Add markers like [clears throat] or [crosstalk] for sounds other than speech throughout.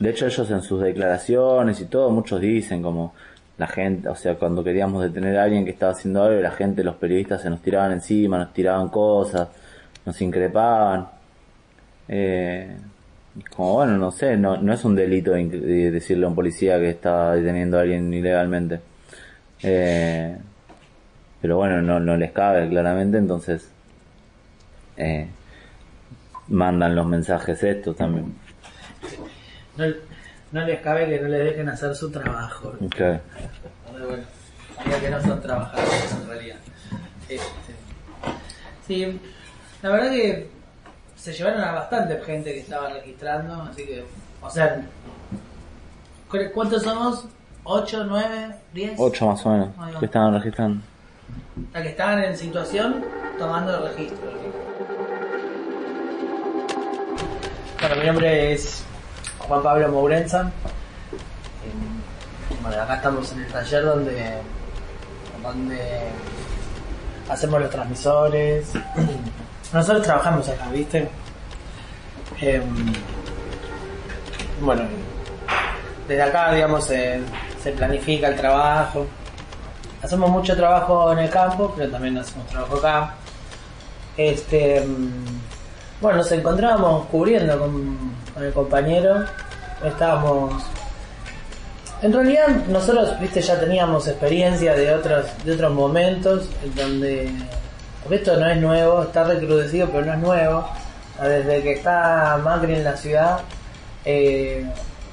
De hecho, ellos en sus declaraciones y todo, muchos dicen como la gente, o sea, cuando queríamos detener a alguien que estaba haciendo algo, la gente, los periodistas se nos tiraban encima, nos tiraban cosas, nos increpaban. Eh, como bueno, no sé, no, no es un delito decirle a un policía que está deteniendo a alguien ilegalmente. Eh, pero bueno, no, no les cabe claramente, entonces eh, mandan los mensajes estos también. No, no, les cabe que no le dejen hacer su trabajo. Okay. Bueno, que no son trabajadores en realidad. Este, sí, la verdad que se llevaron a bastante gente que estaba registrando, así que, o sea, ¿cuántos somos? ¿8, 9, 10? 8 más o menos, que estaban registrando. O sea, que estaban en situación tomando el registro. Bueno, mi nombre es Juan Pablo Mourenza. Bueno, acá estamos en el taller donde, hacemos los transmisores. Nosotros trabajamos acá, ¿viste? Em, bueno, desde acá, digamos, se, planifica el trabajo. Hacemos mucho trabajo en el campo, pero también hacemos trabajo acá. Este, em, bueno, nos encontrábamos cubriendo con, el compañero. Estábamos en realidad nosotros, viste, ya teníamos experiencia de otros, de otros momentos en donde esto no es nuevo, está recrudecido, pero no es nuevo. Desde que está Macri en la ciudad, eh,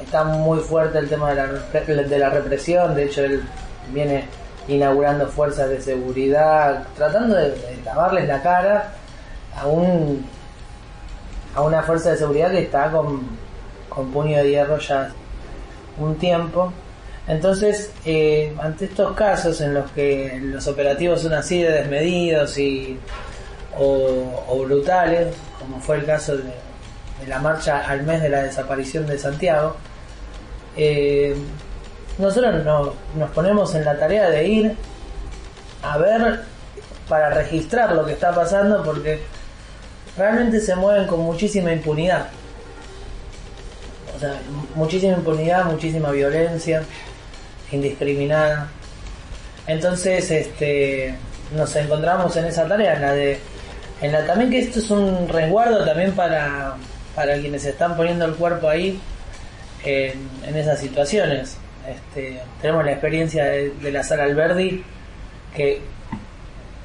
está muy fuerte el tema de la, de la represión. De hecho, él viene inaugurando fuerzas de seguridad, tratando de, lavarles la cara a un a una fuerza de seguridad que está con, con puño de hierro ya un tiempo. Entonces, eh, ante estos casos en los que los operativos son así de desmedidos y, o, brutales, como fue el caso de, la marcha al mes de la desaparición de Santiago, eh, nosotros nos ponemos en la tarea de ir a ver para registrar lo que está pasando porque realmente se mueven con muchísima impunidad. O sea, muchísima impunidad, muchísima violencia indiscriminada. Entonces, este, nos encontramos en esa tarea, en la de, en la también que esto es un resguardo también para, para quienes están poniendo el cuerpo ahí en, esas situaciones. Este, tenemos la experiencia de, la sala Alberdi que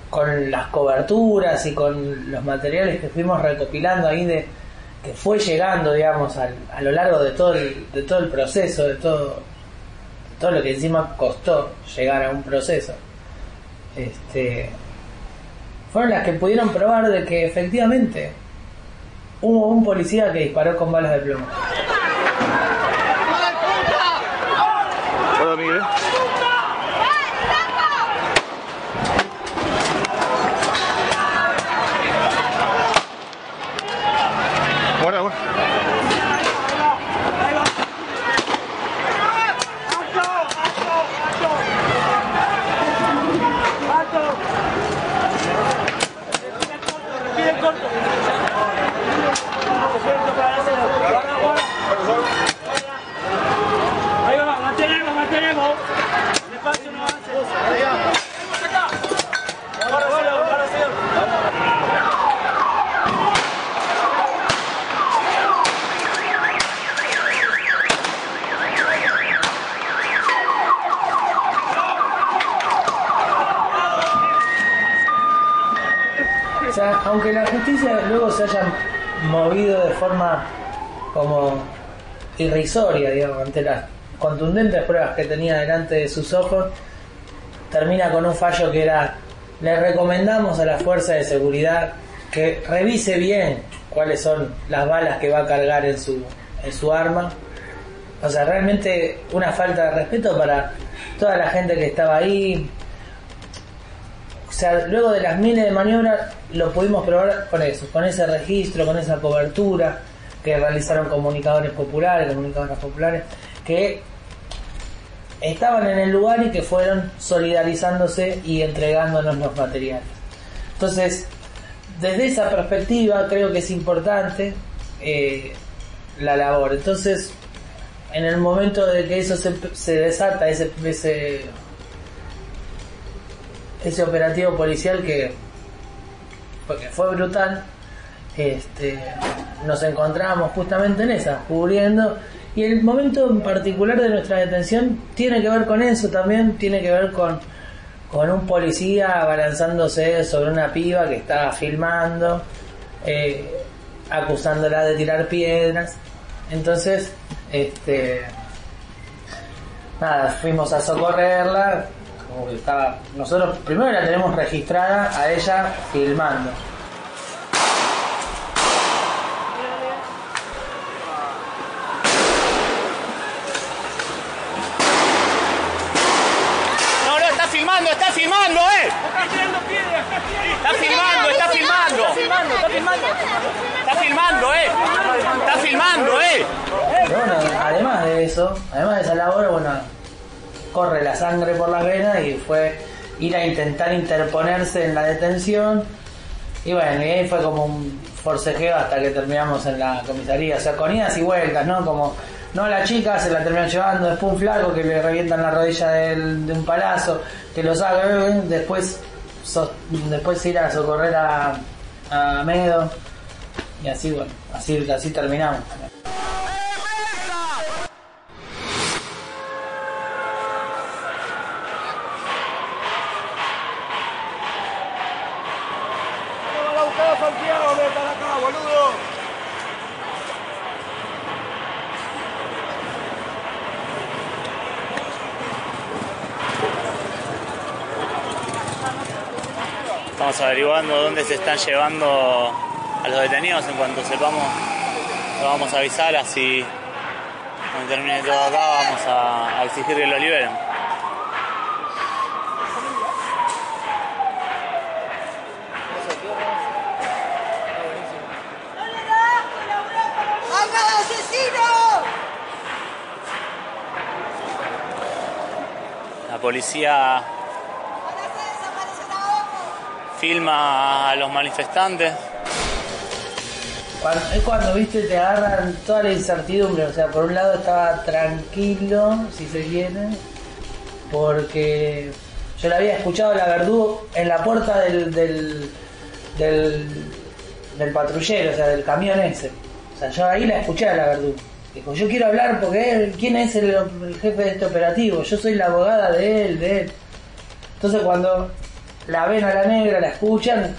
con las coberturas y con los materiales que fuimos recopilando ahí de que fue llegando digamos a lo largo de todo el, de todo el proceso de todo todo lo que encima costó llegar a un proceso, este, fueron las que pudieron probar de que efectivamente hubo un policía que disparó con balas de plomo. aunque la justicia luego se haya movido de forma como irrisoria, digamos, ante las contundentes pruebas que tenía delante de sus ojos, termina con un fallo que era, le recomendamos a la fuerza de seguridad que revise bien cuáles son las balas que va a cargar en su, en su arma. O sea, realmente una falta de respeto para toda la gente que estaba ahí, sea, luego de las miles de maniobras lo pudimos probar con eso, con ese registro, con esa cobertura que realizaron comunicadores populares, comunicadoras populares, que estaban en el lugar y que fueron solidarizándose y entregándonos los materiales. Entonces, desde esa perspectiva creo que es importante eh, la labor. Entonces, en el momento de que eso se, se desata, ese, ese operativo policial que, porque fue brutal, este, nos encontramos justamente en esa, cubriendo. Y el momento en particular de nuestra detención tiene que ver con eso también, tiene que ver con, con un policía abalanzándose sobre una piba que estaba filmando, eh, acusándola de tirar piedras. Entonces, este, nada, fuimos a socorrerla. Como que estaba, nosotros primero la tenemos registrada a ella filmando. No, no, está filmando, está filmando, eh. Está filmando, está filmando. Está filmando, está filmando, eh. Está filmando, eh. Pero bueno, además de eso, además de esa labor, bueno, corre la sangre por las venas y fue ir a intentar interponerse en la detención. Y bueno, y ahí fue como un forcejeo hasta que terminamos en la comisaría. O sea, con idas y vueltas, ¿no? Como, no la chica se la terminan llevando, después un flaco que le revientan la rodilla de un palazo, que lo saca, eh, después, so- después ir a socorrer a, a Medo. Y así, bueno, así, así terminamos. a buscar a Santiago, ven para acá, boludo. Estamos averiguando dónde se están llevando a los detenidos. En cuanto sepamos, lo vamos a avisar. Así, cuando termine todo acá, vamos a, a exigir que lo liberen. La policía ¡Van a hacer desaparecer a Ojo! Filma a los manifestantes. Cuando- es cuando, viste, te agarran toda la incertidumbre. O sea, por un lado estaba tranquilo, si se quiere, porque yo le había escuchado a la Verdú en la puerta del, del, del, patrullero, o sea, del camión ese. O sea, yo ahí la escuché a la Verdú. Dijo, yo quiero hablar porque él, ¿quién es el jefe de este operativo? Yo soy la abogada de él, de él. Entonces cuando la ven a la negra, la escuchan,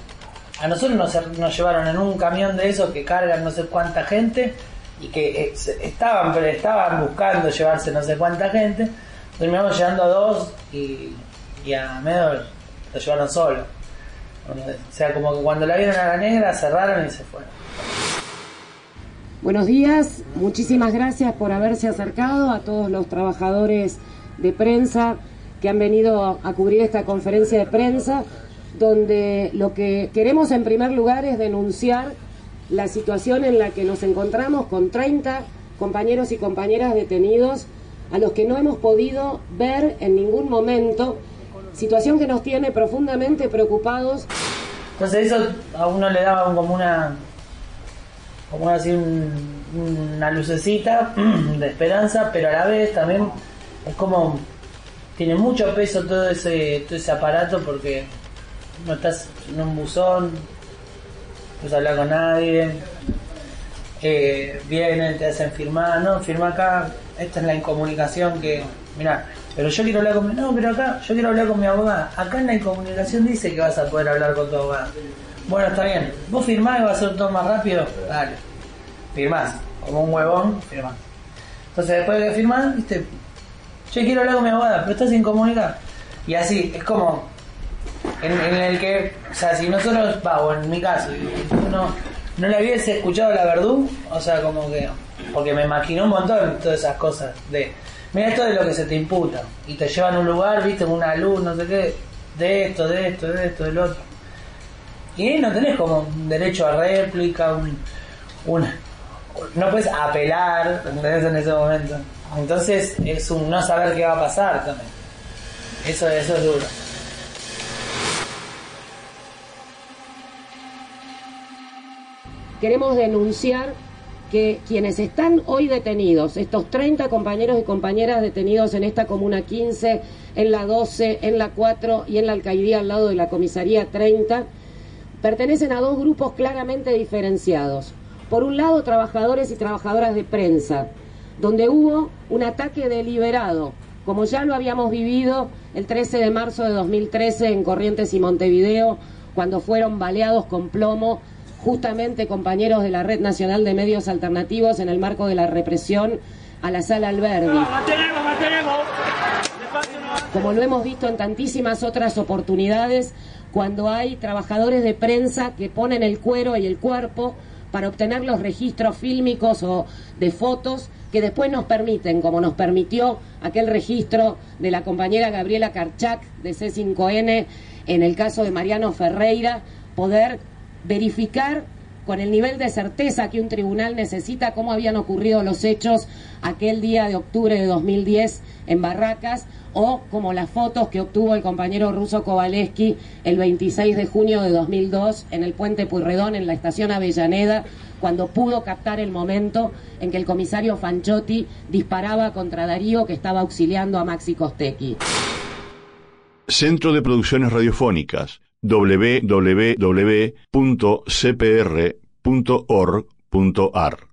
a nosotros nos, nos llevaron en un camión de esos que cargan no sé cuánta gente y que eh, estaban, pero estaban buscando llevarse no sé cuánta gente. Terminamos llevando a dos y, y a Medo lo llevaron solo. O sea, como que cuando la vieron a la negra cerraron y se fueron. Buenos días, muchísimas gracias por haberse acercado a todos los trabajadores de prensa que han venido a cubrir esta conferencia de prensa, donde lo que queremos en primer lugar es denunciar la situación en la que nos encontramos con 30 compañeros y compañeras detenidos a los que no hemos podido ver en ningún momento, situación que nos tiene profundamente preocupados. Entonces eso a uno le daba como una como un- una lucecita [clears throat] de esperanza, pero a la vez también es como tiene mucho peso todo ese todo ese aparato porque no estás en un buzón, no puedes hablar con nadie, eh, vienen, te hacen firmar, no, firma acá, esta es la incomunicación que, mira, pero yo quiero hablar con mi, no, pero acá, yo quiero hablar con mi abogada, acá en la incomunicación dice que vas a poder hablar con tu abogada. Bueno, está bien, vos firmás y va a ser todo más rápido, dale, firmás, como un huevón, firmás. Entonces después de que firmás, viste, yo quiero hablar con mi abogada, pero estás sin comunicar. Y así, es como, en, en el que, o sea, si nosotros, va, o en mi caso, no, no le hubiese escuchado la Verdú, o sea, como que, porque me imaginó un montón todas esas cosas de, mira esto de lo que se te imputa, y te llevan a un lugar, viste, una luz, no sé qué, de esto, de esto, de esto, del otro. Y no tenés como un derecho a réplica, un- no puedes apelar, ¿entendés? En ese momento. Entonces es un no saber qué va a pasar también. Eso, eso es duro. Queremos denunciar que quienes están hoy detenidos, estos 30 compañeros y compañeras detenidos en esta comuna 15, en la 12, en la 4 y en la alcaldía al lado de la comisaría 30, pertenecen a dos grupos claramente diferenciados. Por un lado, trabajadores y trabajadoras de prensa, donde hubo un ataque deliberado, como ya lo habíamos vivido el 13 de marzo de 2013 en Corrientes y Montevideo, cuando fueron baleados con plomo justamente compañeros de la Red Nacional de Medios Alternativos en el marco de la represión a la sala Alberdi. Como lo hemos visto en tantísimas otras oportunidades, cuando hay trabajadores de prensa que ponen el cuero y el cuerpo para obtener los registros fílmicos o de fotos que después nos permiten, como nos permitió aquel registro de la compañera Gabriela Karchak de C5N en el caso de Mariano Ferreira, poder verificar con el nivel de certeza que un tribunal necesita cómo habían ocurrido los hechos aquel día de octubre de 2010 en Barracas o como las fotos que obtuvo el compañero ruso Kowaleski el 26 de junio de 2002 en el puente Puyredón en la estación Avellaneda cuando pudo captar el momento en que el comisario Fanchotti disparaba contra Darío que estaba auxiliando a Maxi Costecchi. Centro de Producciones Radiofónicas www.cpr.org.ar